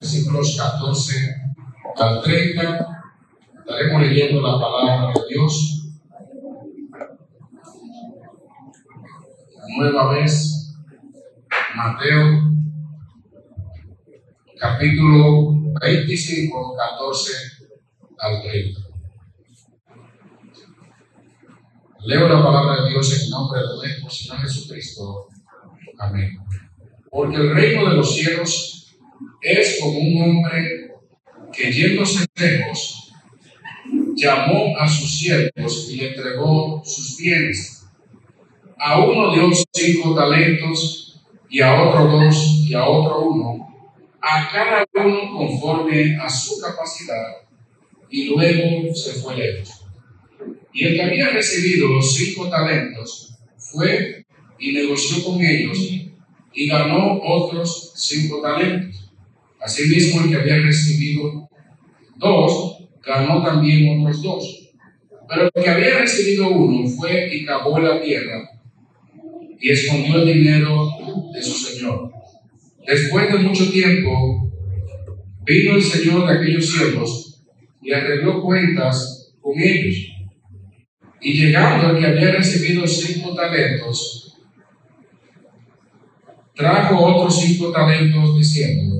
Versículos 14 al 30. Estaremos leyendo la palabra de Dios. Nueva vez, Mateo, capítulo 25, 14 al 30. Leo la palabra de Dios en nombre de nuestro Señor Jesucristo. Amén. Porque el reino de los cielos es como un hombre que yéndose lejos, llamó a sus siervos y entregó sus bienes. A uno dio cinco talentos y a otro dos y a otro uno, a cada uno conforme a su capacidad, y luego se fue lejos. Y el que había recibido los cinco talentos fue y negoció con ellos y ganó otros cinco talentos. Asimismo, el que había recibido dos, ganó también otros dos. Pero el que había recibido uno fue y cavó la tierra y escondió el dinero de su señor. Después de mucho tiempo, vino el señor de aquellos siervos y arregló cuentas con ellos. Y llegando el que había recibido cinco talentos, trajo otros cinco talentos diciendo,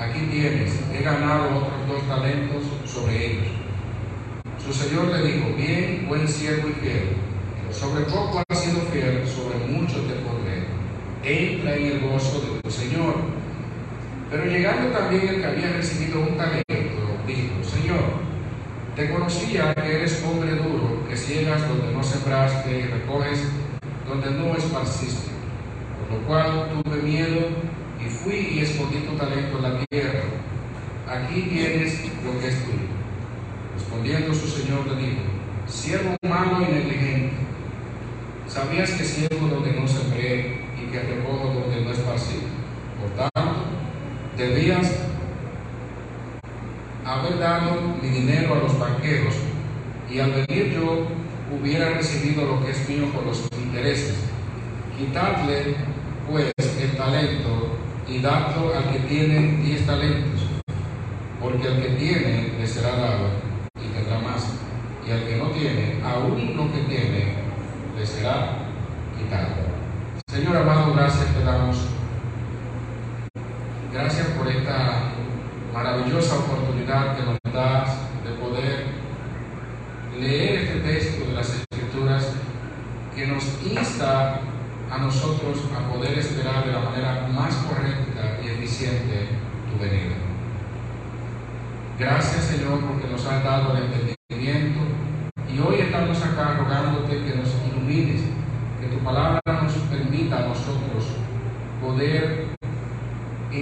aquí tienes, he ganado otros dos talentos sobre ellos. Su señor le dijo, bien, buen siervo y fiel, sobre poco has sido fiel, sobre mucho te pondré. Entra en el gozo de tu Señor. Pero llegando también el que había recibido un talento, dijo, Señor, te conocía que eres hombre duro, que ciegas donde no sembraste y recoges donde no esparciste. Por lo cual tuve miedo y fui y escondí tu talento en la tierra. Aquí tienes lo que es tuyo. Respondiendo su señor le dijo, siervo malo y negligente, ¿sabías que siervo donde no sembré y que recojo donde no esparcí? Por tanto, debías haber dado mi dinero a los banqueros y al venir yo hubiera recibido lo que es mío por los intereses. Quitadle pues el talento y dadlo al que tiene diez talentos, porque al que tiene le será dado y tendrá más, y al que no tiene, aún lo que tiene, le será quitado. Señor amado, gracias por esta maravillosa oportunidad que nos das de poder leer este texto de las Escrituras que nos insta nosotros a poder esperar de la manera más correcta y eficiente tu venida. Gracias Señor porque nos has dado el entendimiento y hoy estamos acá rogándote que nos ilumines, que tu palabra nos permita a nosotros poder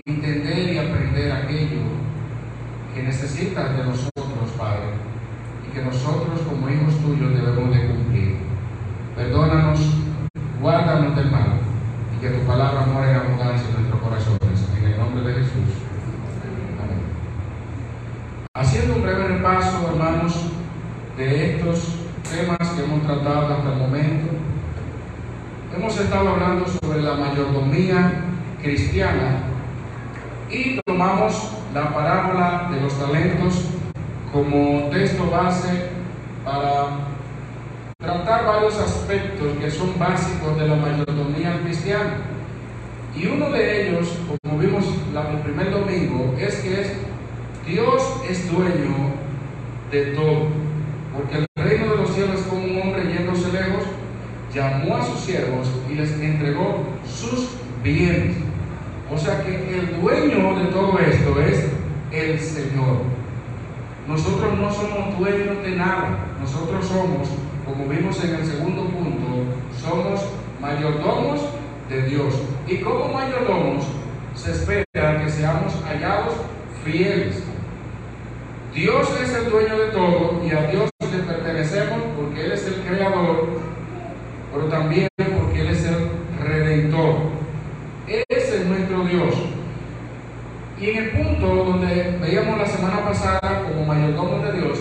entender y aprender aquello que necesitas de nosotros, Padre, y que nosotros como hijos tuyos debemos de cumplir. Perdónanos guárdanos del mal y que tu palabra muera en abundancia en nuestros corazones. En el nombre de Jesús. Amén. Haciendo un breve repaso, hermanos, de estos temas que hemos tratado hasta el momento, hemos estado hablando sobre la mayordomía cristiana y tomamos la parábola de los talentos como texto base para tratar varios aspectos que son básicos de la mayordomía cristiana. Y uno de ellos, como vimos el primer domingo, es que Dios es dueño de todo. Porque el reino de los cielos es como un hombre yéndose lejos, llamó a sus siervos y les entregó sus bienes. O sea que el dueño de todo esto es el Señor. Nosotros no somos dueños de nada. Nosotros somos, como vimos en el segundo punto, somos mayordomos de Dios. Y como mayordomos se espera que seamos hallados fieles. Dios es el dueño de todo y a Dios le pertenecemos porque Él es el creador, pero también porque Él es el redentor. Ese es nuestro Dios. Y en el punto donde veíamos la semana pasada como mayordomo de Dios,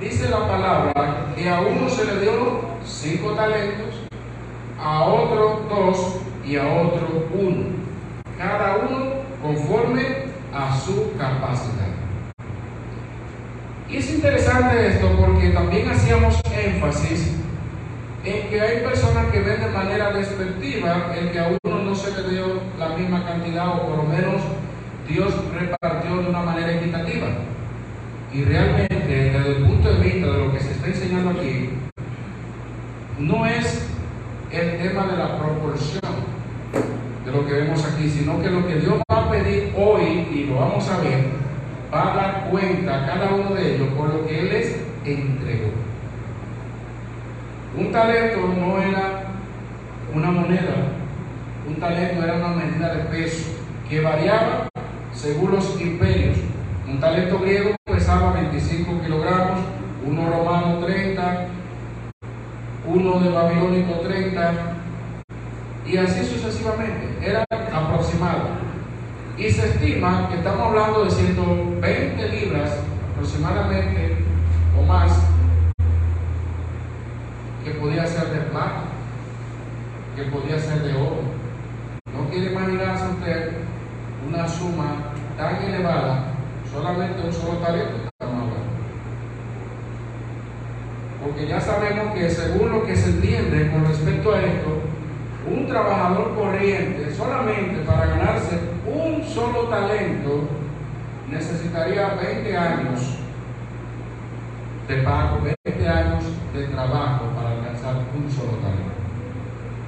dice la palabra que a uno se le dio cinco talentos, a otro dos y a otro uno. Cada uno conforme a su capacidad. Y es interesante esto porque también hacíamos énfasis en que hay personas que ven de manera despectiva el que a uno no se le dio la misma cantidad o por lo menos Dios repartió de una manera equitativa. Y realmente desde el punto de vista de lo que se está enseñando aquí, no es el tema de la proporción de lo que vemos aquí, sino que lo que Dios va a pedir hoy, y lo vamos a ver, va a dar cuenta a cada uno de ellos por lo que Él les entregó. Un talento no era una moneda, un talento era una medida de peso que variaba según los imperios. Un talento griego pesaba 25 kilogramos, uno romano 30, uno de babilónico 30, y así sucesivamente. Era aproximado. Y se estima que estamos hablando de 120 libras aproximadamente o más que podía ser de plata, que podía ser de oro. No quiere imaginarse usted una suma tan elevada, solamente un solo talento. Porque ya sabemos que según lo que se entiende con respecto a esto, un trabajador corriente solamente para ganarse un solo talento necesitaría 20 años de pago, 20 años de trabajo para alcanzar un solo talento.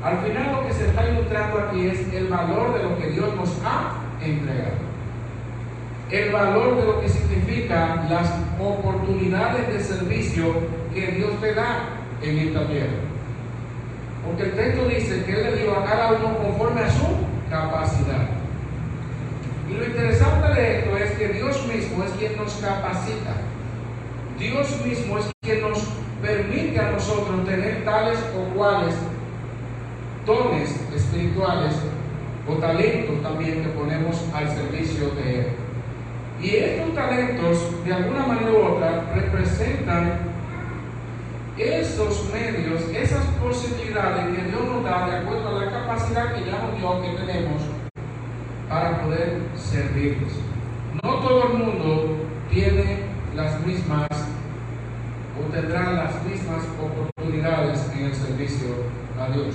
Al final lo que se está ilustrando aquí es el valor de lo que Dios nos ha entregado. El valor de lo que significa las oportunidades de servicio que Dios te da en esta tierra. Porque el texto dice que Él le dio a cada uno conforme a su capacidad. Y lo interesante de esto es que Dios mismo es quien nos capacita. Dios mismo es quien nos permite a nosotros tener tales o cuales dones espirituales o talentos también que ponemos al servicio de Él. Y estos talentos, de alguna manera u otra, representan esos medios, esas posibilidades que Dios nos da de acuerdo a la capacidad que ya nos que tenemos para poder servirles. No todo el mundo tiene las mismas o tendrá las mismas oportunidades en el servicio a Dios.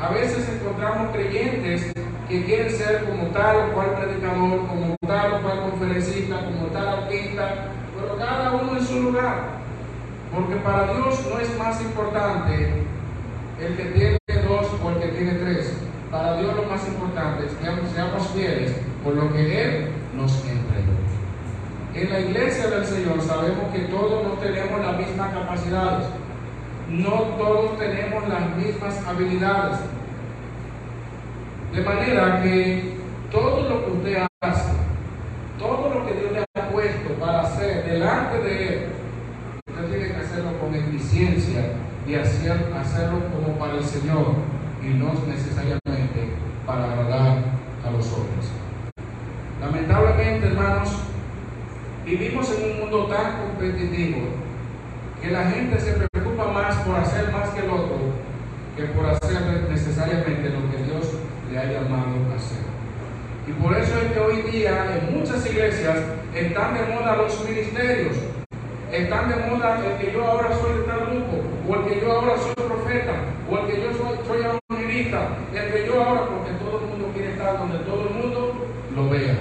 A veces encontramos creyentes que quieren ser como tal o cual predicador, como tal o cual conferencista, como tal artista, pero cada uno en su lugar. Porque para Dios no es más importante el que tiene dos o el que tiene tres. Para Dios lo más importante es que seamos fieles por lo que Él nos entregó. En la iglesia del Señor sabemos que todos no tenemos las mismas capacidades. No todos tenemos las mismas habilidades. De manera que todo lo que usted hace, todo lo que Dios le ha puesto para hacer delante de Él, con eficiencia y hacer, hacerlo como para el Señor y no necesariamente para agradar a los hombres. Lamentablemente, hermanos, vivimos en un mundo tan competitivo que la gente se más por hacer más que el otro que por hacer necesariamente lo que Dios le ha llamado a hacer. Y por eso es que hoy día en muchas iglesias están de moda los ministerios están de moda el que yo ahora soy de tal grupo, o el que yo ahora soy profeta, o el que yo soy, soy evangelista, el que yo ahora, porque todo el mundo quiere estar donde todo el mundo lo vea.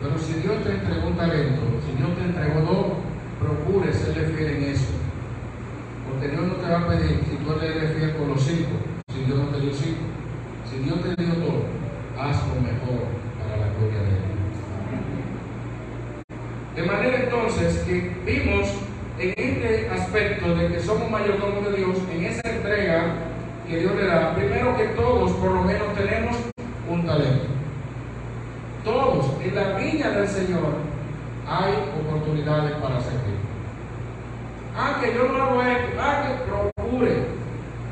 Pero si Dios te entregó un talento, si Dios te entregó dos a pedir si tú eres fiel con los cinco, si Dios no te dio cinco. Si Dios te dio todo, haz lo mejor para la gloria de Él. De manera entonces que vimos en este aspecto de que somos mayordomos de Dios, en esa entrega que Dios le da, primero que todos por lo menos tenemos un talento. Todos en la viña del Señor hay oportunidades para servir. Ah, que yo no hago esto, ah, que procure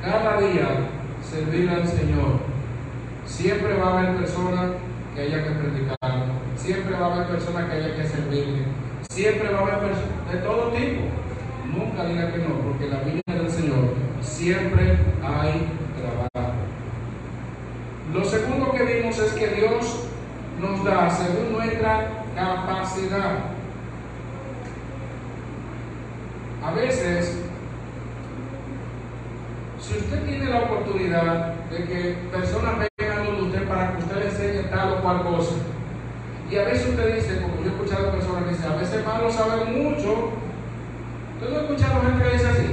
cada día servir al Señor. Siempre va a haber personas que haya que predicar, siempre va a haber personas que haya que servirle, siempre va a haber personas de todo tipo. Nunca diga que no, porque la viña del Señor siempre hay trabajo. Lo segundo que vimos es que Dios nos da según nuestra capacidad. A veces, si usted tiene la oportunidad de que personas vengan donde usted para que usted le enseñe tal o cual cosa, y a veces usted dice, como yo he escuchado personas que dicen, a veces malo saber mucho, ¿usted no ha escuchado gente que dice así?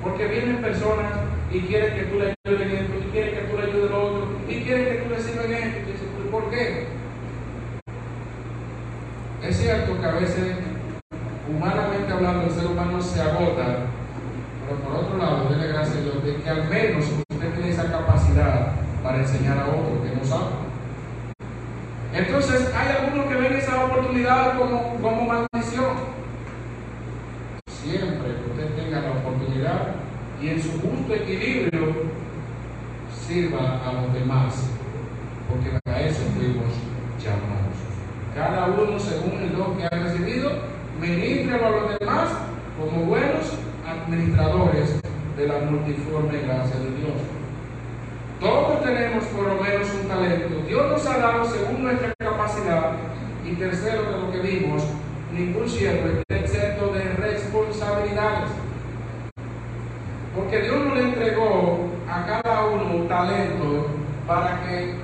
Porque vienen personas y quieren que tú le ayudes en esto, y quieren que tú le ayudes lo otro, y quieren que tú le sirvas esto, y dice, ¿por qué? Es cierto que a veces, humanamente hablando, el ser humano se agota, pero por otro lado, déle gracias a Dios de que al menos usted tiene esa capacidad para enseñar a otro que no sabe. Entonces, hay algunos que ven como, como maldición. Siempre que usted tenga la oportunidad y en su justo equilibrio sirva a los demás, porque para eso fuimos llamados. Cada uno según el don que ha recibido, ministrelo a los demás como buenos administradores de la multiforme gracia de Dios. Todos tenemos por lo menos un talento. Dios nos ha dado según nuestra. Tercero de lo que vimos, ningún siervo está exento de responsabilidades. Porque Dios no le entregó a cada uno un talento para que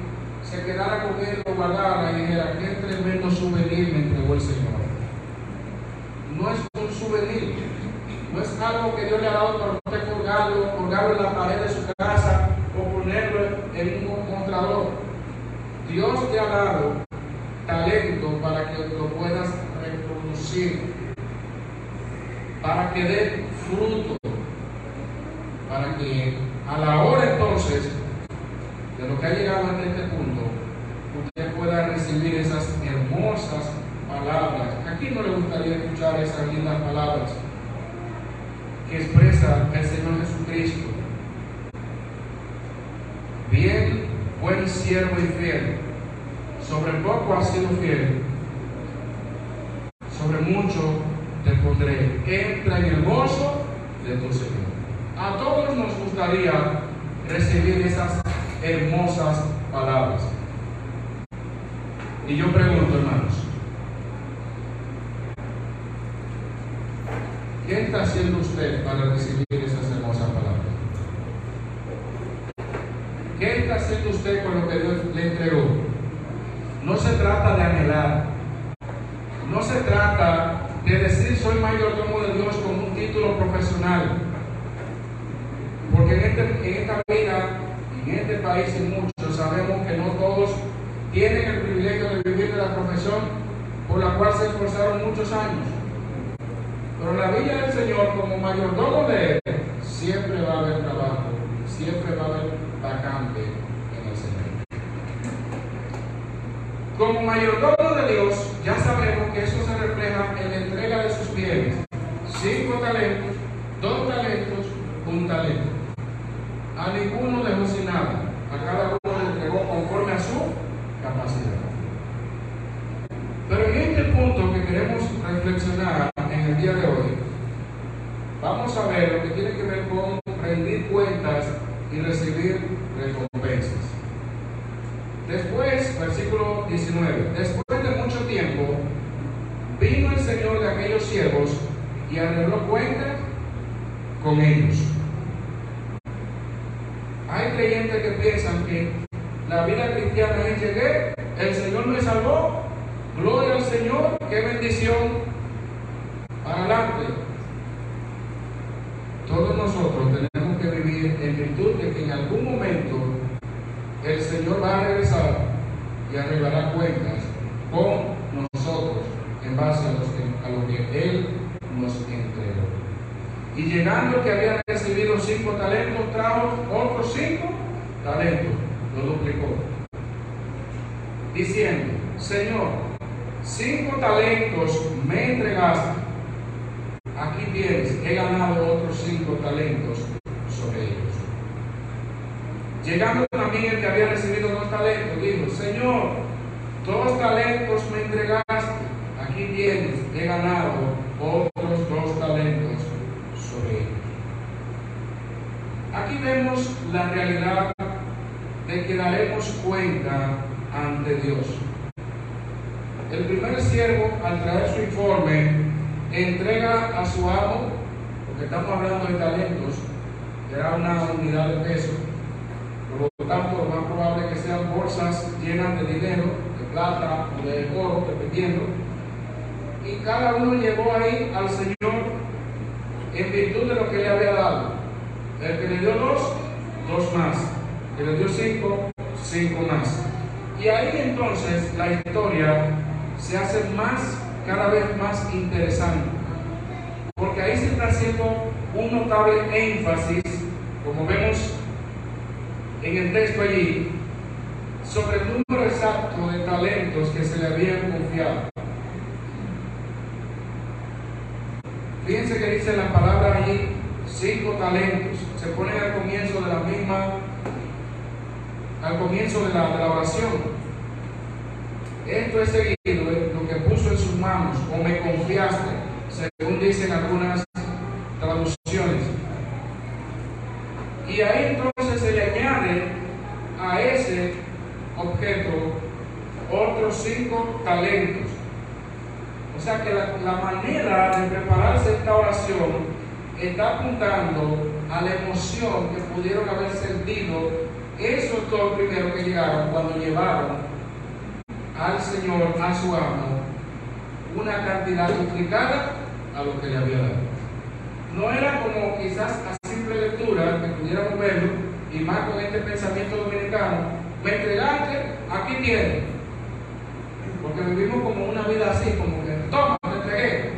se quedara con él, lo guardara y dijera, qué tremendo souvenir me entregó el Señor. No es un souvenir, no es algo que Dios le ha dado para usted colgarlo, colgarlo en la pared de su casa o ponerlo en un mostrador. Dios te ha dado talento para que lo puedas para que dé fruto, para que a la hora entonces de lo que ha llegado hasta este punto, usted pueda recibir esas hermosas palabras. Aquí no le gustaría escuchar esas lindas palabras que expresa el Señor Jesucristo. Bien, buen siervo y fiel. Sobre poco has sido fiel. Mucho te pondré. Entra en el gozo de tu Señor. A todos nos gustaría recibir esas hermosas palabras. Y yo pregunto, hermanos, ¿qué está haciendo usted para recibir esas hermosas palabras? ¿Qué está haciendo usted con lo que Dios le entregó? No se trata de anhelar, no se trata de decir soy mayordomo de Dios con un título profesional, porque en, este, en esta vida en este país y muchos sabemos que no todos tienen el privilegio de vivir de la profesión por la cual se esforzaron muchos años. Pero la villa del Señor, como mayordomo de Él, siempre va a haber trabajo, siempre va a haber vacante en el Señor. Como mayordomo de Dios, ya sabemos que eso se refleja en la entrega de sus bienes. Cinco talentos, dos talentos, un talento. A ninguno dejó sin nada. A cada uno le entregó conforme a su capacidad. Pero en este punto que queremos reflexionar en el día de hoy, vamos a ver lo que tiene que ver con rendir cuentas y recibir recompensas. Después, versículo 19, después de mucho tiempo, vino el Señor de aquellos siervos y arregló cuentas con ellos. Hay creyentes que piensan que la vida cristiana es llegué, el Señor me salvó, gloria al Señor, qué bendición. Para adelante. Todos nosotros a lo que Él nos entregó. Y llegando que había recibido cinco talentos, trajo otros cinco talentos, lo duplicó. Diciendo, Señor, cinco talentos me entregaste. Aquí tienes, he ganado otros cinco talentos sobre ellos. Llegando también el que había recibido dos talentos, dijo, Señor, dos talentos me entregaste. Aquí tienes, he ganado otros dos talentos sobre ellos. Aquí vemos la realidad de que daremos cuenta ante Dios. El primer siervo, al traer su informe, entrega a su amo, porque estamos hablando de talentos, era una unidad de peso. Por lo tanto, lo más probable que sean bolsas llenas de dinero, de plata o de oro, dependiendo. Y cada uno llevó ahí al Señor en virtud de lo que le había dado. El que le dio dos, dos más. El que le dio cinco, cinco más. Y ahí entonces la historia se hace más, cada vez más interesante. Porque ahí se está haciendo un notable énfasis, como vemos en el texto allí, sobre el número exacto de talentos que se le habían confiado. Fíjense que dice la palabra allí, cinco talentos. Se pone al comienzo de la misma, al comienzo de la, oración. Esto es seguido de lo que puso en sus manos, o me confiaste, según dicen algunas traducciones. Y ahí entonces se le añade a ese objeto otros talentos. O sea que la, la, manera de prepararse esta oración está apuntando a la emoción que pudieron haber sentido esos dos primeros que llegaron cuando llevaron al Señor, a su amo, una cantidad duplicada a lo que le había dado. No era como quizás a simple lectura que pudiéramos verlo, y más con este pensamiento dominicano, me entregaste, aquí tienes. Porque vivimos como una vida así, como que toma, te entregué.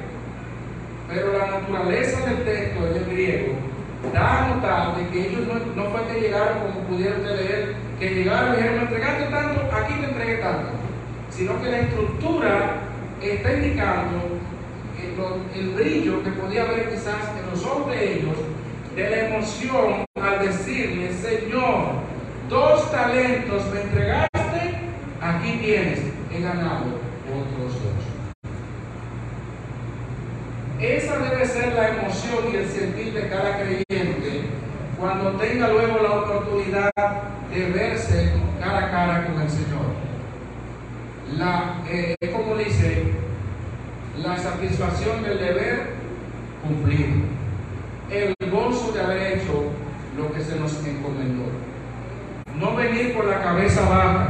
Pero la naturaleza del texto del griego da a notar de que ellos no, no fue que llegaron como pudieron leer, que llegaron y dijeron, me entregaste tanto, aquí te entregué tanto. Sino que la estructura está indicando el, brillo que podía haber quizás en los ojos de ellos de la emoción al decirle, Señor, dos talentos me entregaste, aquí tienes, he ganado otros dos. Esa debe ser la emoción y el sentir de cada creyente cuando tenga luego la oportunidad de verse cara a cara con el Señor. La, eh, como dice, la satisfacción del deber cumplido, el gozo de haber hecho lo que se nos encomendó. No venir por la cabeza baja,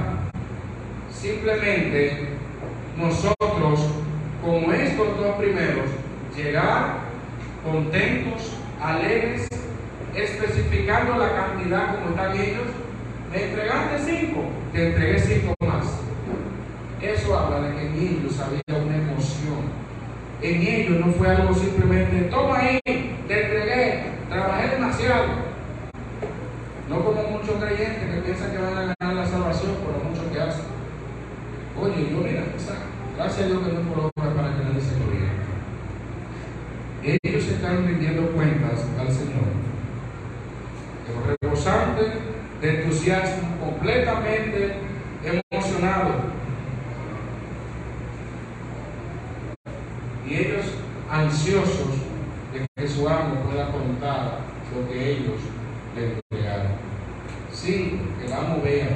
simplemente nosotros, como estos dos primeros, llegar contentos, alegres, especificando la cantidad como están ellos. Me entregaste cinco, te entregué cinco más. Eso habla de que en ellos había una emoción. En ellos no fue algo simplemente, toma ahí, te entregué, trabajé demasiado. No como muchos creyentes que piensan que van a ganar la salvación por lo mucho que hacen. Oye, yo mira, gracias a Dios que no por obra para que nadie se glorie. Ellos están rindiendo cuentas al Señor. Pero rebosante de entusiasmo, completamente emocionado. Y ellos ansiosos de que su amo pueda contar lo que ellos le entregaron. Sí, que el amo vea,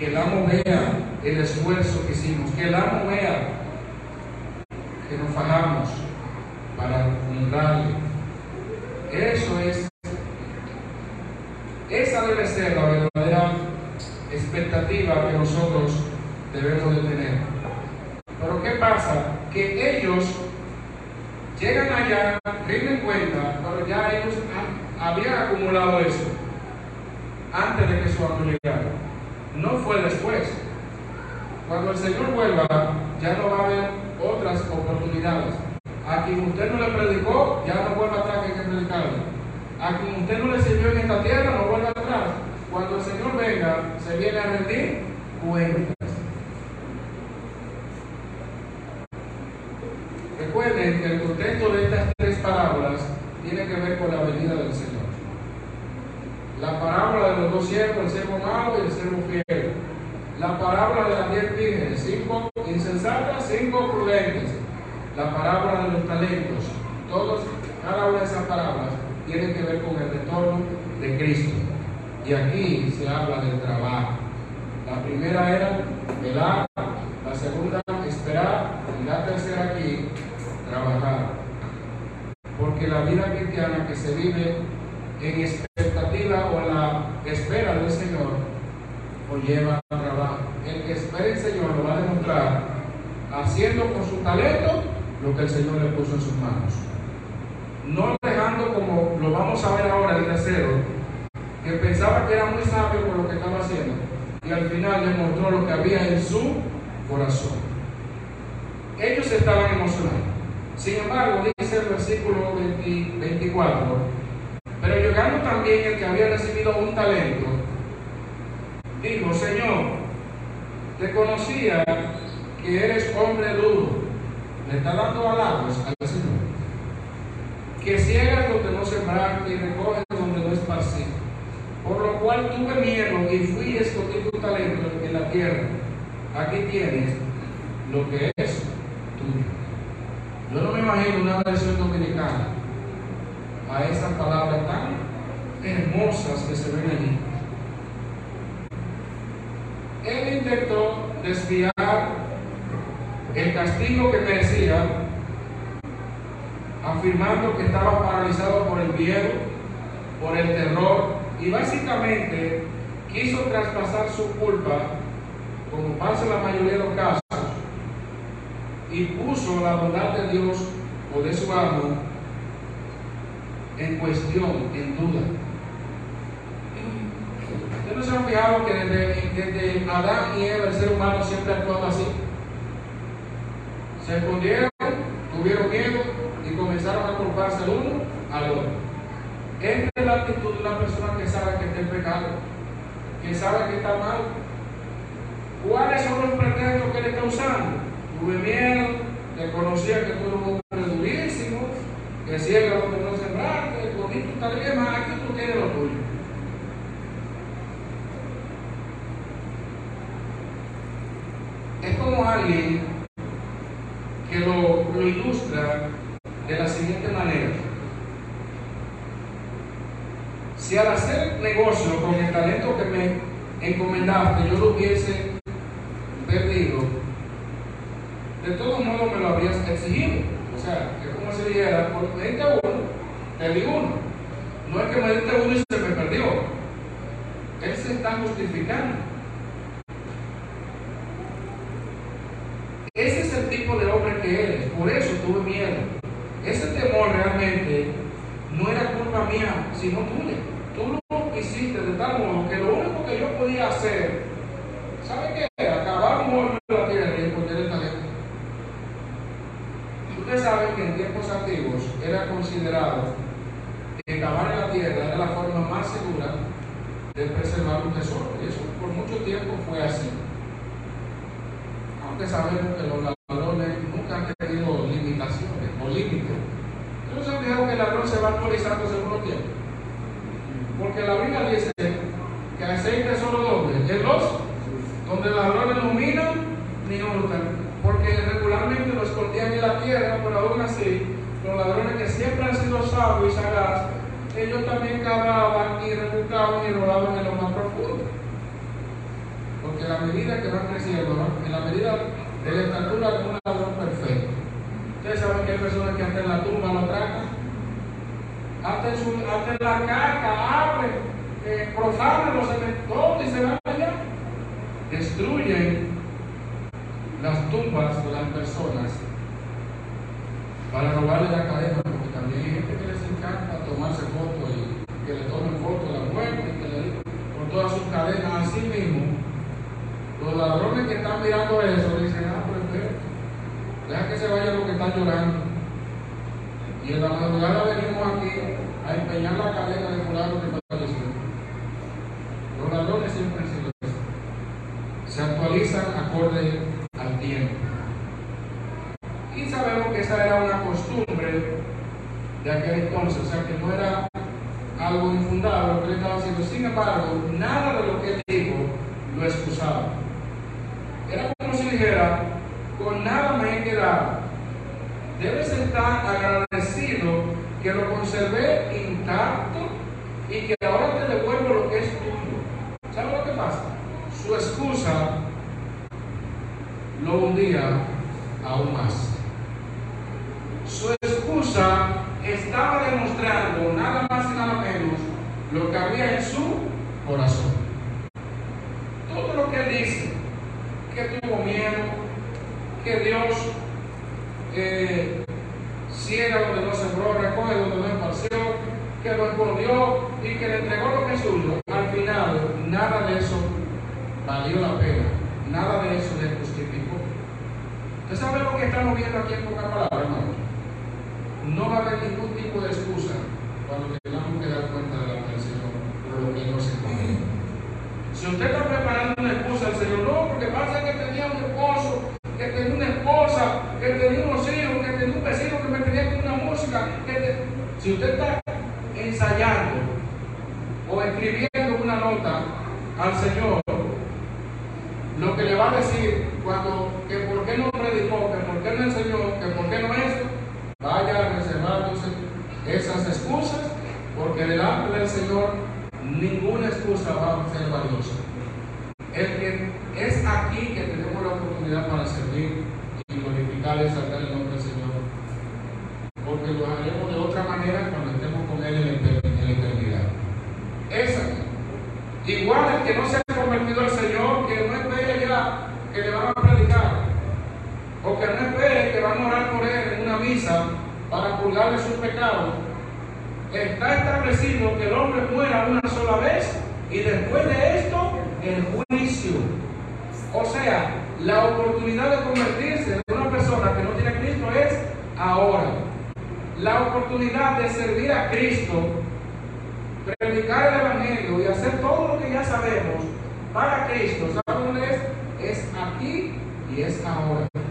que el amo vea el esfuerzo que hicimos, que el amo vea que nos fajamos para honrarle. Eso es, esa debe ser la verdadera expectativa que nosotros debemos de tener. Pero ¿qué pasa? Que ellos llegan allá, rinden cuenta, pero ya ellos habían acumulado eso antes de que su amo llegara. No fue después. Cuando el Señor vuelva, ya no va a haber otras oportunidades. A quien usted no le predicó, ya no vuelva atrás que hay que predicarle. A quien usted no le sirvió en esta tierra, no vuelva atrás. Cuando el Señor venga, se viene a rendir cuentas. Recuerden que el contexto de estas tres parábolas tiene que ver con la venida del Señor. La parábola de los dos siervos, el siervo malo y el siervo fiel. La parábola de las diez vírgenes, cinco insensatas, cinco prudentes. La parábola de los talentos. Todos, cada una de esas parábolas tiene que ver con el retorno de Cristo. Y aquí se habla del trabajo. La primera era velar, la segunda esperar y la tercera aquí trabajar. Porque la vida cristiana que se vive en expectativa o en la espera del Señor lleva a trabajo. El que espera el Señor lo va a demostrar haciendo con su talento lo que el Señor le puso en sus manos. No dejando como lo vamos a ver ahora el tercero, que pensaba que era muy sabio por lo que estaba haciendo y al final demostró lo que había en su corazón. Ellos estaban emocionados. Sin embargo, dice el versículo 24, pero llegando también el que había recibido un talento, dijo, Señor, te conocía que eres hombre duro. Le está dando halagos al Señor. Que ciegas donde no sembraste y recoges donde no esparcí. Por lo cual tuve miedo y fui y tu talento en la tierra. Aquí tienes lo que es tuyo. Yo no me imagino una versión dominicana a esas palabras tan hermosas que se ven allí él intentó desviar el castigo que merecía, afirmando que estaba paralizado por el miedo, por el terror, y básicamente quiso traspasar su culpa, como pasa en la mayoría de los casos, y puso la bondad de Dios o de su amo en cuestión, en duda que desde, Adán y Eva, el ser humano, siempre actuaba así? Se escondieron, tuvieron miedo y comenzaron a culparse uno al otro. Esta es la actitud de una persona que sabe que está en pecado, que sabe que está mal. ¿Cuáles son los pretextos que le está usando? Tuve miedo, te conocía que tú eres un hombre durísimo, que ciega donde no sembraste, bonito tal vez más, aquí tú tienes lo tuyo. es como alguien que lo, ilustra de la siguiente manera. Si al hacer negocio con talento que me encomendaste yo lo hubiese perdido, de todos modos me lo habrías exigido. O sea, es como si dijera, por me diste uno, te di uno. No es que me diste uno y se me perdió. Él se está justificando. Ese es el tipo de hombre que eres, por eso tuve miedo. Ese temor realmente no era culpa mía, sino tuya. Tú lo hiciste de tal modo que lo único que yo podía hacer, ¿sabe qué? Acabar un hombre de la tierra y esconder el talento. Ustedes saben que en tiempos antiguos era considerado que cavar en la tierra era la forma más segura de preservar un tesoro. Y eso por mucho tiempo fue así que sabemos que los ladrones nunca han tenido limitaciones o límites. Entonces se dijeron que el ladrón se va actualizando según los tiempos. Porque la Biblia dice que hay seis tesoros donde, en los, donde los ladrones no minan ni hurtan. Porque regularmente lo escondían en la tierra, pero aún así, los ladrones que siempre han sido sabios y sagaces, ellos también cavaban y rebuscaban y robaban en lo más profundo. Porque a medida que van creciendo, en la medida de la estatura de un ladrón perfecto. Ustedes saben que hay personas que hasta en la tumba lo atracan, hasta su, la caca, abre, eh, los cementerios y se van allá. Destruyen las tumbas de las personas para robarle la cadena, porque también hay gente que les encanta tomarse fotos y que le tomen fotos de la muerte, que le con todas sus cadenas así mismo los ladrones que están mirando eso dicen, ah, pero deja que se vayan los que están llorando. Y en la madrugada venimos aquí a empeñar la cadena de fulano que falleció. Los ladrones siempre han sido eso. Se actualizan acorde al tiempo. Y sabemos que esa era una costumbre de aquel entonces, o sea que no era algo infundado lo que él estaba haciendo. Sin embargo, nada de lo que él dijo lo excusaba. Era como si dijera, con nada me he quedado. Debes estar agradecido que lo conservé intacto y que ahora te devuelvo lo que es tuyo. ¿Sabes lo que pasa? Su excusa lo hundía aún más. Su excusa estaba demostrando nada más y nada menos lo que había en su corazón. Todo lo que él dice, que tuvo miedo, que Dios eh, ciega donde no sembró, recoge donde no esparció, que lo escondió y que le entregó lo que es suyo. Al final, nada de eso valió la pena, nada de eso le justificó. ¿Usted sabe lo que estamos viendo aquí en poca palabra, hermano? No va a haber ningún tipo de excusa cuando tengamos que dar cuenta de la atención por lo que no se conviene. Si usted está preparando una excusa al Señor, no, porque pasa que tenía un esposo, que tenía una esposa, que tenía unos hijos, que tenía un vecino que me tenía con una música. Que te... Si usted está ensayando o escribiendo una nota al Señor, lo que le va a decir cuando, que por qué no predicó, que por qué no enseñó, que por qué no esto, vaya reservándose esas excusas, porque delante del Señor ninguna excusa va a ser valiosa. El que es aquí que tenemos la oportunidad para servir y glorificar y exaltar el nombre del Señor, porque lo haremos de otra manera cuando estemos con Él en la, en la eternidad. Es aquí. Igual el que no se ha convertido al Señor, que no espere ya que le van a predicar, o que no espere que van a orar por Él en una misa para purgarle sus pecados, está establecido que el hombre muera una sola vez y después de esto el juicio. O sea, la oportunidad de convertirse de una persona que no tiene a Cristo es ahora. La oportunidad de servir a Cristo, predicar el Evangelio y hacer todo lo que ya sabemos para Cristo, ¿saben dónde es? Es aquí y es ahora.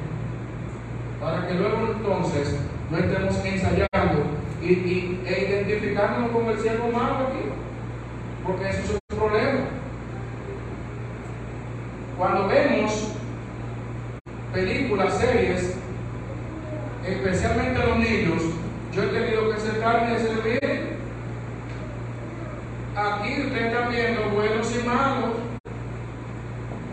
Luego entonces no estemos ensayando y, e identificándonos con el siervo malo aquí, porque eso es un problema. Cuando vemos películas, series, especialmente los niños, yo he tenido que sentarme y servir. Aquí ustedes están viendo buenos y malos.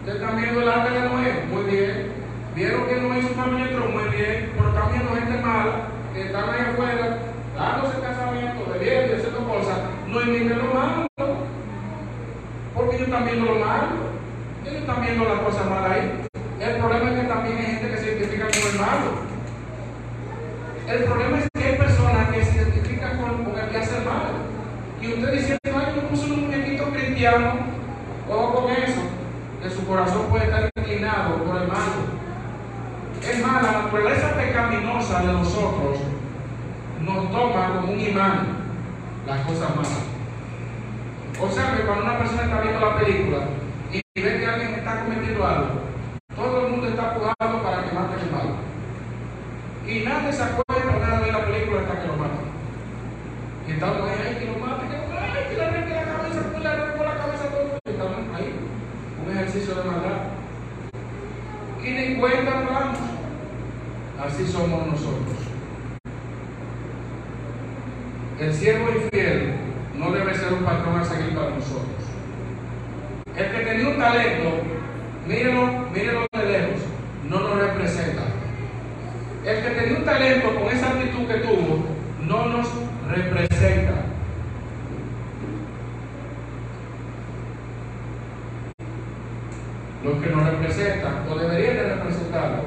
Ustedes están viendo el arte de Noé, muy bien. Vieron que Noé hizo familia entró muy bien, pero están viendo gente mala que están ahí afuera, dándose casamiento, bebiendo, haciendo cosas. No imiten lo malo, porque ellos están viendo lo malo. Ellos están viendo las cosas malas ahí. El problema es que también hay gente que se identifica con el malo. El problema es que hay personas que se identifican con, con el que hace el mal. Y usted dice, ay, yo puse un muñequito cristiano, ojo con eso, que su corazón puede estar inclinado por el malo. Es más, la naturaleza pecaminosa de nosotros nos toma como un imán las cosas malas. O sea que cuando una persona está viendo la película y ve que alguien está cometiendo algo, todo el mundo está jugando para que mate el malo. Y nadie se acuerda nada de la película hasta que lo mate. Y estamos ahí, ay, que lo mate, que lo mate, que le arranque la cabeza, que le arranque la cabeza a todo el mundo. Y estamos ahí, un ejercicio de maldad. Y ni cuenta nos damos. Así somos nosotros. El siervo infiel no debe ser un patrón a seguir para nosotros. El que tenía un talento, mírenlo, mírenlo de lejos, no nos representa. El que tenía un talento con esa actitud que tuvo, no nos representa. Los que nos representan o deberían de representarlo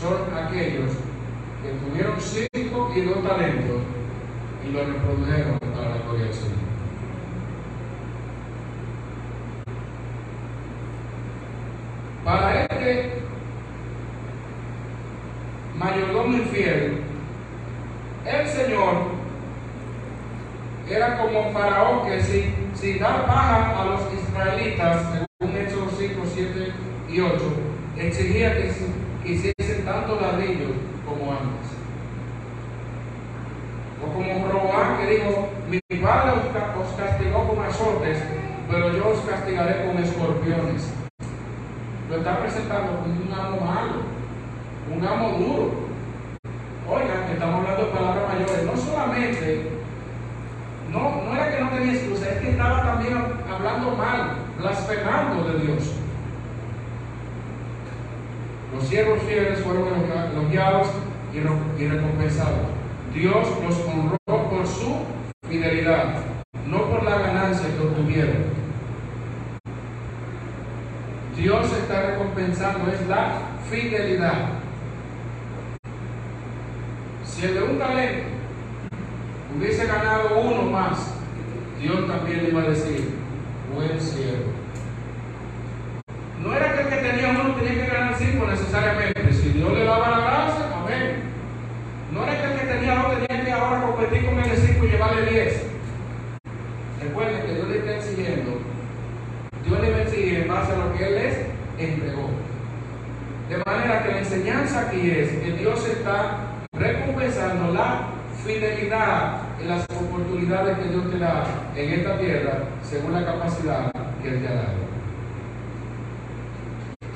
son aquellos que tuvieron cinco y dos talentos y lo reprodujeron para la gloria del Señor. Para este mayordomo infiel, el Señor era como Faraón que si, si da paja a los israelitas, según Hechos 5, 7 y 8, exigía que, que hiciesen tanto ladrillos como antes. O como Roboán que dijo, mi padre os castigó con azotes, pero yo os castigaré con escorpiones. Presentando como un amo malo, un amo duro. Oigan, estamos hablando de palabras mayores. No solamente, no, no era que no tenía excusa, es que estaba también hablando mal, blasfemando de Dios. Los siervos fieles fueron elogiados y recompensados. Dios los honró por su fidelidad, no por la ganancia que obtuvieron. Dios recompensando es la fidelidad. Si el de un talento hubiese ganado uno más, Dios también le iba a decir, buen siervo. No era que el que tenía uno tenía que ganar cinco necesariamente. Si Dios le daba la gracia, amén. No era que el que tenía dos tenía que ahora competir con el de cinco y llevarle diez. Recuerden que Dios le está exigiendo, Dios le va a exigir en base a lo que Él les entregó. De manera que la enseñanza aquí es que Dios está recompensando la fidelidad en las oportunidades que Dios te da en esta tierra según la capacidad que Él te ha dado.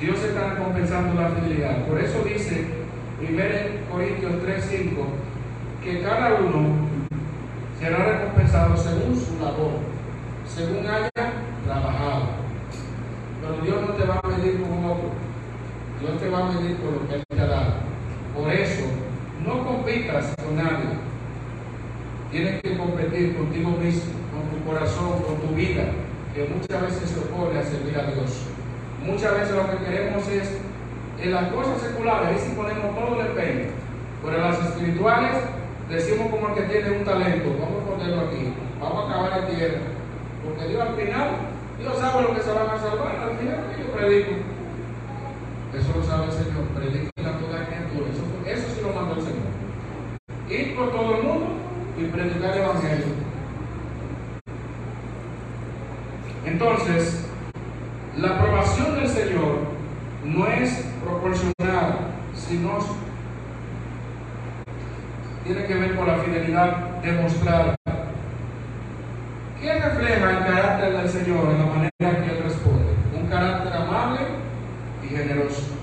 Dios está recompensando la fidelidad. Por eso dice 1 Corintios 3:5 que cada uno será recompensado según su labor, según haya trabajado. Pero Dios no te va a medir con otro. Dios te va a medir por lo que Él te ha dado. Por eso, no compitas con nadie. Tienes que competir contigo mismo, con tu corazón, con tu vida, que muchas veces se opone a servir a Dios. Muchas veces lo que queremos es, en las cosas seculares, ahí sí ponemos todo el empeño, pero en las espirituales decimos como el que tiene un talento, vamos a ponerlo aquí, vamos a acabar en tierra, porque Dios al final, Dios sabe lo que se van a salvar, al final yo predico. Eso lo sabe el Señor, predica a toda criatura, eso, eso sí lo mandó el Señor. Ir por todo el mundo y predicar el Evangelio. Entonces, la aprobación del Señor no es proporcional, sino tiene que ver con la fidelidad demostrada. ¿Qué refleja el carácter del Señor en la manera que Él responde? Un carácter amable y generoso.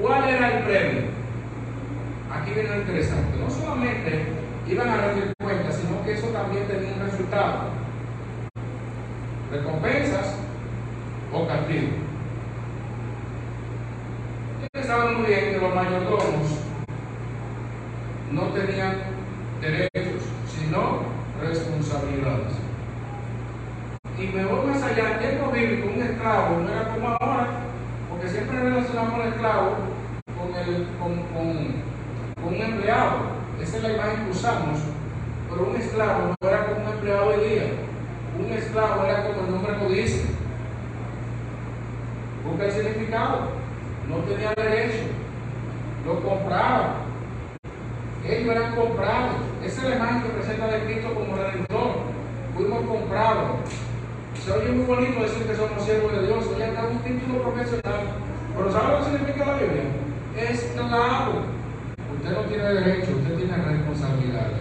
¿Cuál era el premio? Aquí viene lo interesante. No solamente iban a rendir cuentas, sino que eso también tenía un resultado. Recompensas o castigo. Ustedes saben muy bien que los mayordomos no tenían derechos, sino responsabilidades. Y me voy más allá, en tiempo bíblico, un esclavo no era como ahora, porque siempre relacionamos al esclavo con, el, con, con, con un empleado. Esa es la imagen que usamos. Pero un esclavo no era como un empleado de día. Un esclavo era como el nombre lo dice. Busca el significado. No tenía derecho. Lo compraba ellos eran comprados. Esa es que presenta de Cristo como redentor. Fuimos comprados. Se oye muy bonito decir que somos siervos de Dios. Oye, acá un título profesional. Pero ¿sabe lo que significa la Biblia? Esclavo. Usted no tiene derecho, usted tiene responsabilidades.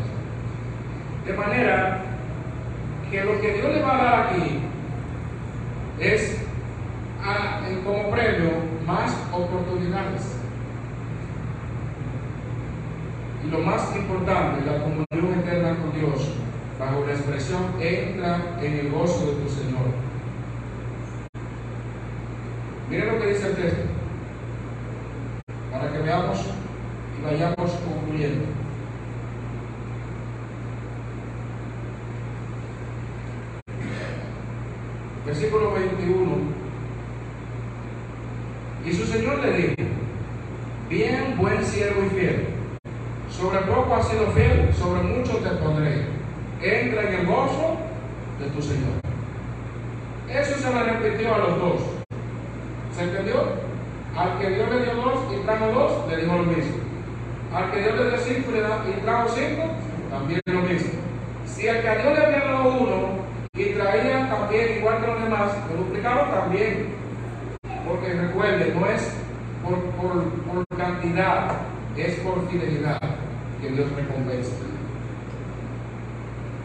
De manera que lo que Dios le va a dar aquí es a, como premio más oportunidades. Y lo más importante, la comunión eterna con Dios, bajo la expresión, entra en el gozo de tu Señor. Miren lo que dice el texto, para que veamos y vayamos concluyendo. Versículo 21. Señor le dijo, bien buen siervo y fiel sobre poco has sido fiel, sobre mucho te pondré. Entra en el gozo de tu Señor. Eso se le repitió a los dos. ¿Se entendió? Al que Dios le dio dos y trajo dos, le dijo lo mismo. al que Dios le dio cinco y trajo cinco, también lo mismo. Si al que a Dios le había dado uno y traía también igual que los demás, lo duplicaba también. Porque recuerde, no es por, por, por cantidad, es por fidelidad que Dios recompensa.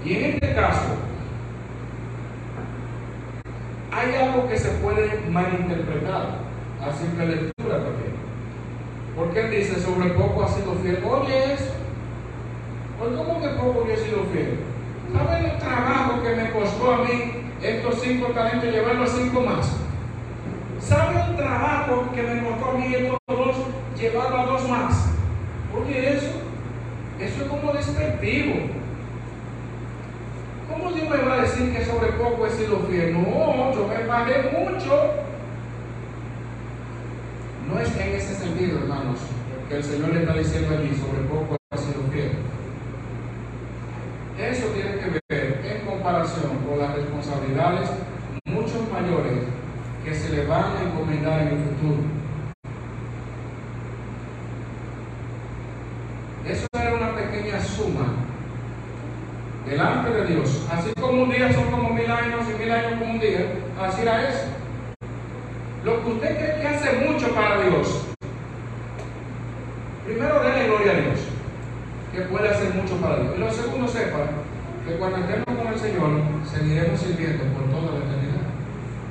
Y en este caso, hay algo que se puede malinterpretar a simple lectura también. Porque él dice, sobre poco ha sido fiel. Oye eso. Pues ¿cómo que poco yo he sido fiel? ¿Saben el trabajo que me costó a mí estos cinco talentos llevarlo a cinco más? ¿Saben el trabajo que me costó a mí estos dos llevarlo a dos más? Oye eso. Eso es como despectivo. ¿Cómo Dios me va a decir que sobre poco he sido fiel? No, yo me pagué mucho. No es en ese sentido, hermanos, que el Señor le está diciendo allí, sobre poco ha sido fiel. Eso tiene que ver en comparación con las responsabilidades mucho mayores que se le van a encomendar en el futuro. Eso era una pequeña suma delante de Dios. Así como un día son como mil años y mil años como un día, así era eso. Lo que usted cree que hace mucho para Dios, primero déle gloria a Dios, que puede hacer mucho para Dios. Y lo segundo, sepa que cuando estemos con el Señor, seguiremos sirviendo por toda la eternidad.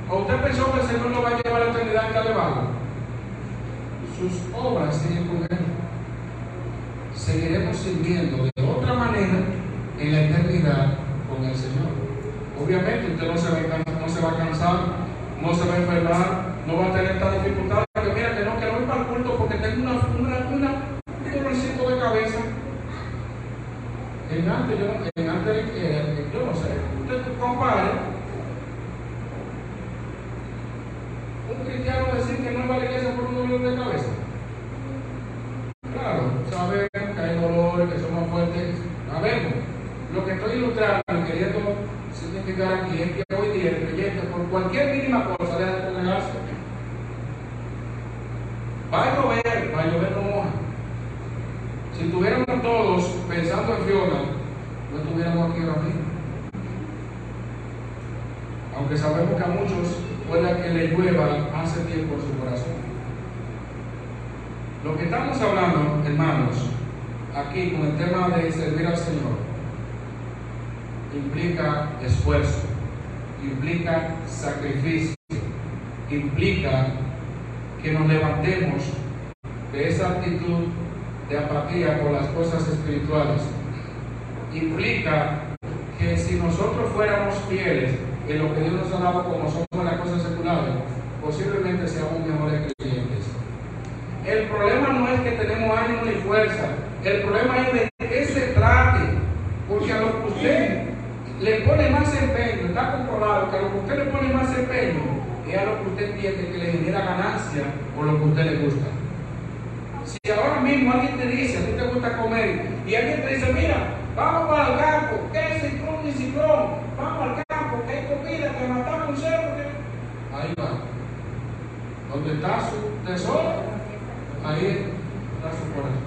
¿O usted pensó que el Señor no va a llevar la eternidad en cada Sus obras siguen con Él. Seguiremos sirviendo de otra manera en la eternidad con el Señor. Obviamente usted no se va a, no se va a cansar, no se va a enfermar, no va a tener esta dificultad que mira que no, que no voy para el culto porque tengo una, una, una un dolorcito de cabeza. En antes, yo, en antes eh, yo no sé, usted compare un cristiano decir que no va a la iglesia por un dolor de cabeza. Claro, saben que hay dolores, que son más fuertes, sabemos. Lo que estoy ilustrando y queriendo significar aquí es que hoy día el creyente, por cualquier mínima cosa, deja de congregarse. Va a llover, va a llover no moja. Si tuviéramos todos pensando en Fiona, no estuviéramos aquí ahora mismo. Aunque sabemos que a muchos puede que le llueva hace tiempo en su corazón. Lo que estamos hablando, hermanos, aquí con el tema de servir al Señor, implica esfuerzo, implica implica que nos levantemos de esa actitud de apatía por las cosas espirituales. Implica que si nosotros fuéramos fieles en lo que Dios nos ha dado como somos las cosas seculares, posiblemente seamos mejores creyentes. El problema no es que tenemos ánimo ni fuerza, el problema es de qué se trate, porque a lo que usted le pone más empeño, está comprobado que a lo que usted le pone más empeño es a lo que usted entiende que le genera ganancia o lo que a usted le gusta. Si ahora mismo alguien te dice, a ti comer, y alguien te dice, mira, vamos para el campo, que es ciclón y ciclón, vamos al campo, que hay comida, que matamos un cerdo, ahí va. Donde está su tesoro, ahí está su corazón.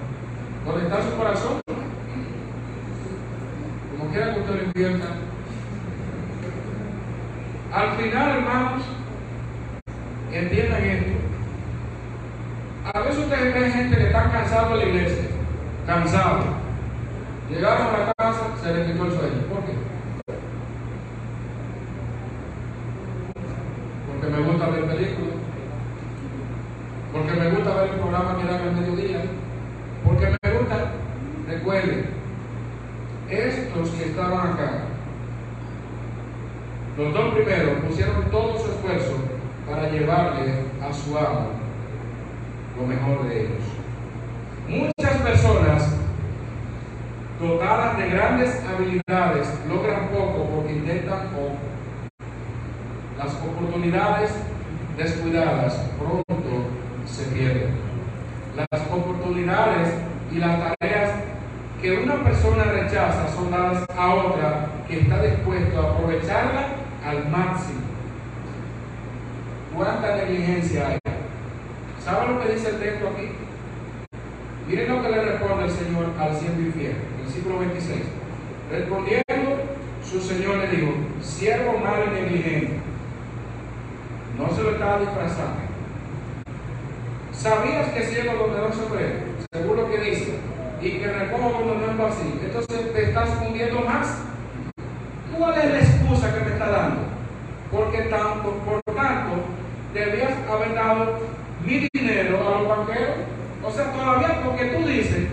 Donde está su corazón, como quiera que usted lo invierta. Al final, hermanos, entiendan esto. A veces ustedes ven gente que está cansado de la iglesia, cansado. Llegaron a la casa, se les quitó el sueño. ¿Por qué? Porque me gusta ver películas. Porque me gusta ver el programa que dan al mediodía. Porque me gusta, recuerden, estos que estaban acá, los dos primeros pusieron todo su esfuerzo para llevarle a su amo lo mejor de ellos. Muchas personas dotadas de grandes habilidades logran poco porque intentan poco. Las oportunidades descuidadas pronto se pierden. Las oportunidades y las tareas que una persona rechaza son dadas a otra que está dispuesto a aprovecharla al máximo. ¿Cuánta negligencia hay? ¿Sabe lo que dice el texto aquí? Miren lo que le responde el Señor al siervo infiel, versículo 26. Respondiendo, su Señor le dijo, siervo malo y negligente, no se lo estaba disfrazando. ¿Sabías que ciego donde no se ve? Según lo que dice, y que recojo donde no es vacío. Entonces te estás hundiendo más. ¿Cuál es la excusa que me está dando? Porque tanto, por tanto, debías haber dado mi dinero a los banqueros. O sea, todavía porque tú dices,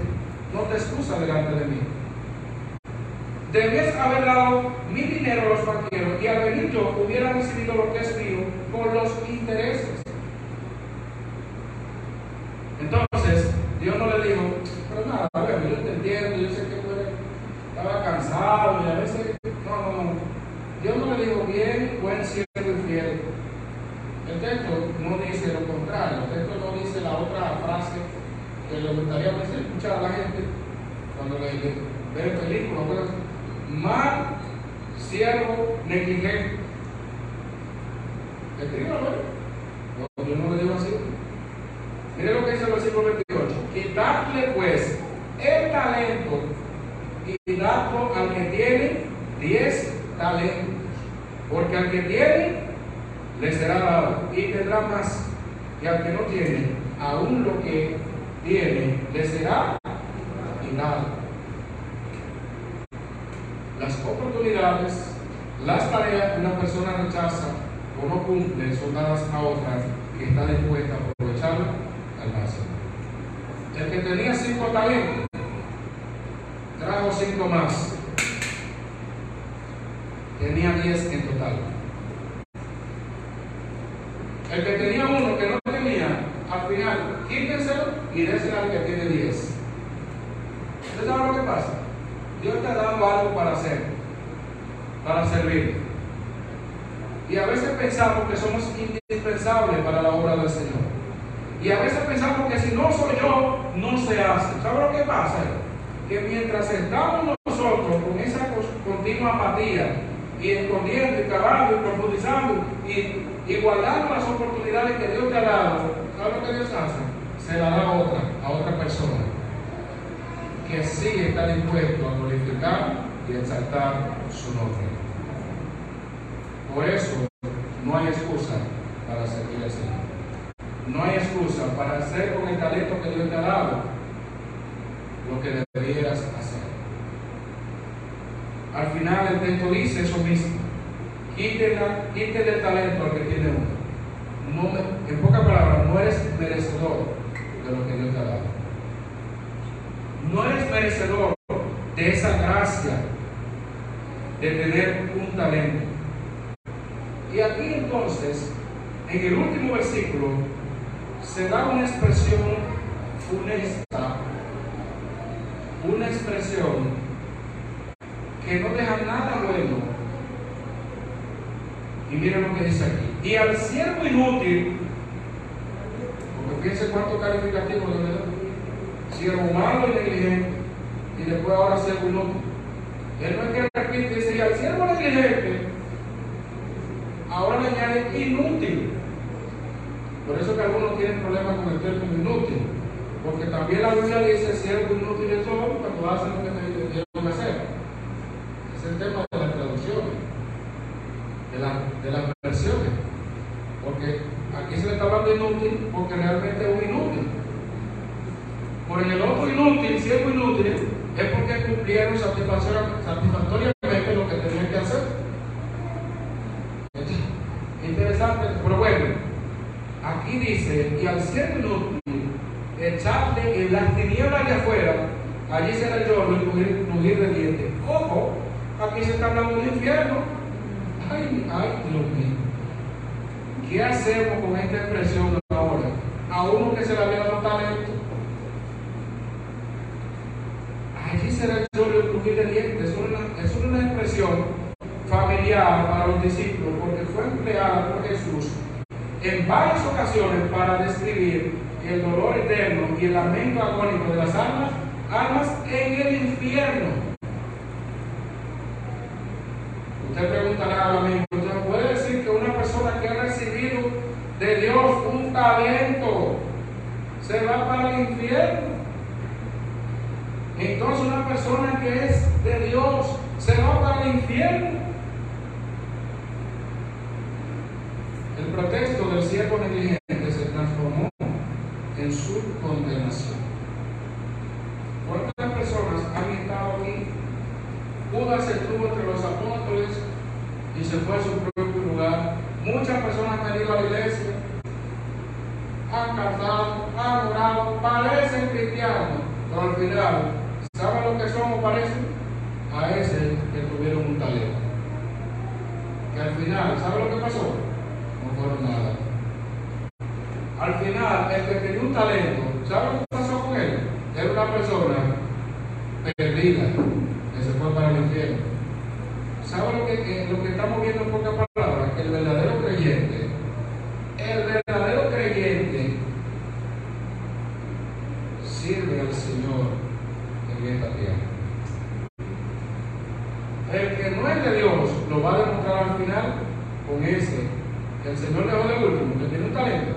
no te excusa delante de mí. Debías haber dado mi dinero a los banqueros y al venir yo hubiera recibido lo que es mío por los intereses. Entonces, Dios no le dijo, pero nada, a ver, yo te entiendo, yo sé que tú estaba cansado y a veces, no, no, no. Dios no le dijo, bien, buen siervo y fiel. El texto no dice lo contrario, el texto no dice la otra frase que le gustaría escuchar a la gente cuando le ve películas. Mal, siervo, negligente. Escríbalo, ¿eh? Yo no le digo así. Mire lo que dice el versículo 28. Quitarle pues el talento y darlo al que tiene 10 talentos. Porque al que tiene le será dado y tendrá más. Y al que no tiene, aún lo que tiene le será quitado. Las las tareas que una persona rechaza o no cumple son dadas a otra que está dispuesta a aprovecharla al máximo. El que tenía cinco talentos, trajo cinco más. Tenía diez en total. El que tenía uno que no tenía, al final, quítenselo y déselo al que tiene diez. ¿Ustedes saben lo que pasa? Dios te ha dado algo para hacer, para servir. Y a veces pensamos que somos indispensables para la obra del Señor. Y a veces pensamos que si no soy yo, no se hace. ¿Sabe lo que pasa? Que mientras estamos nosotros con esa continua apatía y escondiendo y cavando y profundizando y, y guardando las oportunidades que Dios te ha dado, ¿sabe lo que Dios hace? Se la da a otra, a otra persona que sí está dispuesto a glorificar y exaltar su nombre. Por eso no hay excusa para servir al Señor. No hay excusa para hacer con el talento que Dios te ha dado lo que deberías hacer. Al final el texto dice eso mismo. Quítele el talento al que tiene uno. No, en pocas palabras, no eres merecedor de lo que Dios te ha dado. No eres merecedor de esa gracia de tener un talento. Y aquí entonces, en el último versículo, se da una expresión funesta, una expresión que no deja nada bueno. Y miren lo que dice aquí. Y al siervo inútil, porque fíjense cuánto calificativo le da. Siervo malo y negligente, y después ahora siervo inútil. Él no es que repite, dice, y al siervo negligente, ahora le añade inútil. Por eso que algunos tienen problemas con el término inútil. Porque también la Biblia dice siervo inútil es todo cuando hacen lo que te dieron hacer. Es el tema de la traducción, de, la, de las versiones. Porque aquí se le está hablando inútil porque realmente es un inútil. Por en el otro inútil, siervo inútil, es porque cumplieron satisfactoriamente lo que tenían que hacer. Interesante, pero bueno, aquí dice, y al siervo inútil, echarle en las tinieblas de afuera, allí será el lloro y crujir de dientes. Ojo, aquí se está hablando del infierno. Ay, ay, Dios mío. ¿Qué hacemos con esta expresión ahora? A uno que se le había dado talento. Allí será el lloro y crujir de dientes. Es una, una expresión familiar para los discípulos porque fue empleada por Jesús en varias ocasiones para describir el dolor eterno y el lamento agónico de las almas, almas en el infierno. Usted preguntará a mí, ¿usted puede decir que una persona que ha recibido de Dios un talento se va para el infierno? Entonces una persona que es de Dios se va para el infierno. El pretexto del siervo negligente se transformó en su condenación. ¿Cuántas personas han estado aquí? Judas estuvo entre los apóstoles y se fue a su propio lugar. Muchas personas han venido a la iglesia, han cantado, han orado, parecen cristianos, pero al final, ¿saben lo que somos? Parecen a ese que tuvieron un talento. Que al final, ¿saben lo que pasó? No fueron nada. Al final, el que tenía un talento, ¿sabe lo que pasó con él? Era una persona perdida, que se fue para el infierno. ¿Sabe lo que, estamos viendo en pocas palabras? Que el verdadero creyente, el verdadero creyente sirve al Señor en esta tierra. El que no es de Dios lo va a demostrar al final con ese que el Señor dejó de último, que tiene un talento.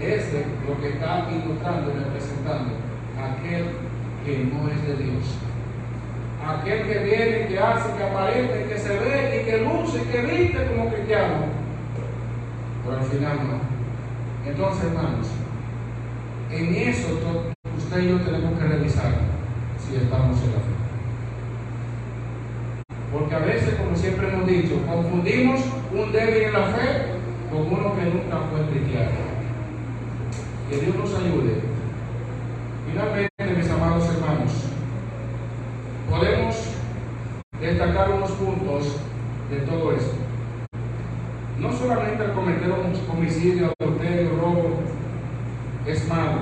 Ese lo que está ilustrando y representando a aquel que no es de Dios. Aquel que viene, que hace, que aparece, que se ve y que luce y que viste como cristiano. Pero al final no. Entonces, hermanos, en eso usted y yo tenemos que revisar si estamos en la fe. Porque a veces, siempre hemos dicho, confundimos un débil en la fe con uno que nunca fue cristiano. Que Dios nos ayude. Finalmente, mis amados hermanos, podemos destacar unos puntos de todo esto. No solamente cometer un homicidio, adulterio, robo es malo,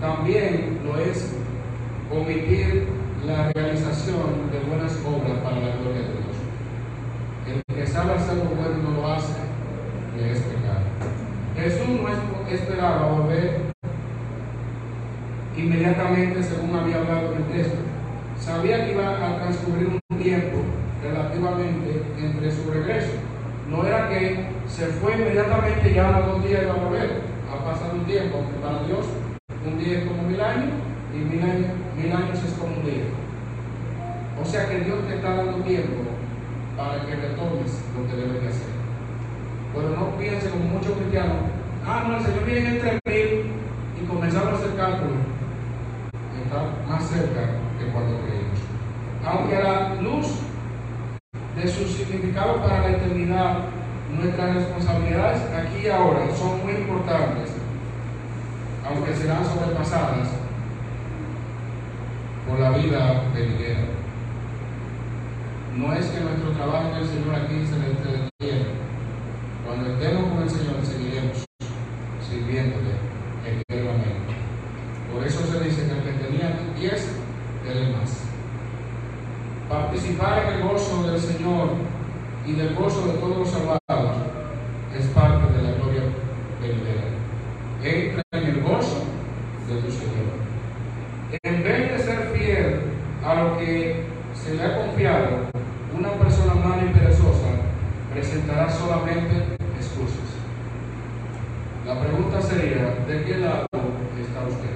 también lo es omitir la realización de buenas obras para la gloria de Dios. El que sabe hacer lo bueno y no lo hace, le es pecado. Jesús esperaba volver inmediatamente según había hablado el texto. Sabía que iba a transcurrir un tiempo relativamente entre su regreso. No era que se fue inmediatamente y ya a dos días iba a volver. Ha pasado un tiempo, aunque para Dios un día es como mil años y mil años, mil años es como un día. O sea que Dios te está dando tiempo para que retomes lo que debes de hacer. Pero no piense como muchos cristianos, ah, no, el Señor viene entre mil y comenzamos a hacer cálculo. Está más cerca que cuando creímos. Aunque a la luz de su significado para la eternidad, nuestras responsabilidades aquí y ahora son muy importantes, aunque serán sobrepasadas por la vida venidera. No es que nuestro trabajo en el Señor aquí se le detiene. Cuando estemos con el Señor seguiremos eternamente. Por eso se dice que el que tenía 10, dele más. Participar en el gozo del Señor y del gozo de todos los salvados es parte de la gloria venidera. Entra en el gozo de tu Señor. En vez de ser fiel a lo que se le ha confiado, una persona mala y perezosa presentará solamente excusas. La pregunta sería, ¿de qué lado está usted?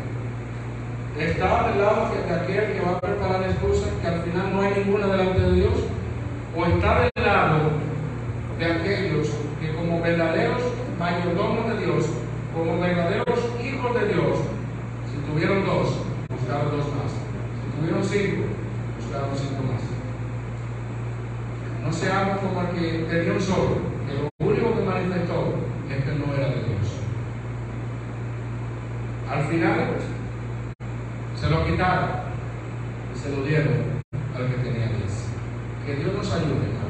¿Está del lado de aquel que va a preparar excusas que al final no hay ninguna delante de Dios? ¿O está del lado de aquellos que como verdaderos mayordomos de Dios, como verdaderos hijos de Dios, si tuvieron dos, buscaron dos más. Si tuvieron cinco, buscaron cinco más. No seamos como el que tenía un solo, que lo único que manifestó es que no era de Dios. Al final, se lo quitaron y se lo dieron al que tenía diez. Que Dios nos ayude, hermanos.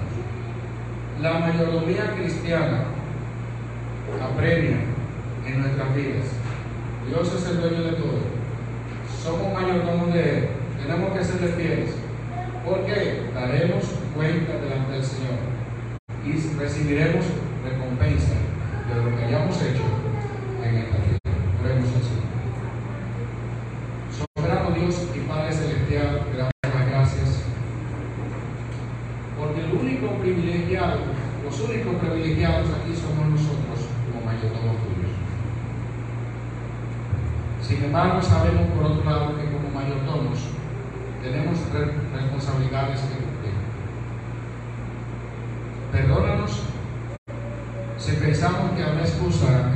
Mayordomía cristiana apremia en nuestras vidas. Dios es el dueño de todo. Somos mayordomos de Él. Tenemos que serle fieles. Porque daremos cuenta delante del Señor y recibiremos recompensa de lo que hayamos hecho en esta tierra. Oremos al Señor. Soberano Dios y Padre Celestial, gracias. Porque el único privilegiado, los únicos privilegiados aquí somos nosotros como mayordomos tuyos. Sin embargo, sabemos por otro lado que como mayordomos tenemos responsabilidades que cumplir. Perdónanos si pensamos que habrá excusa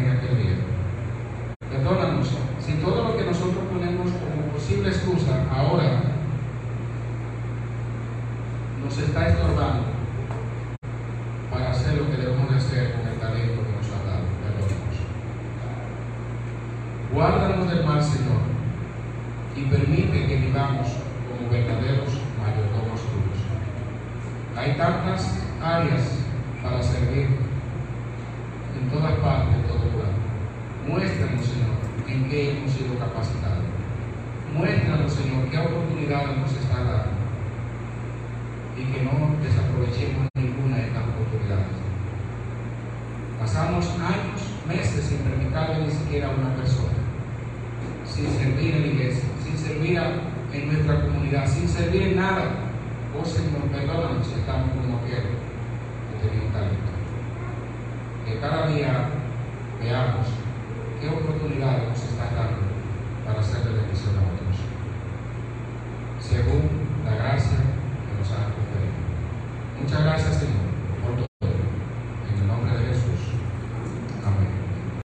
años, meses sin predicarle ni siquiera a una persona, sin servir en la iglesia, sin servir en nuestra comunidad, sin servir en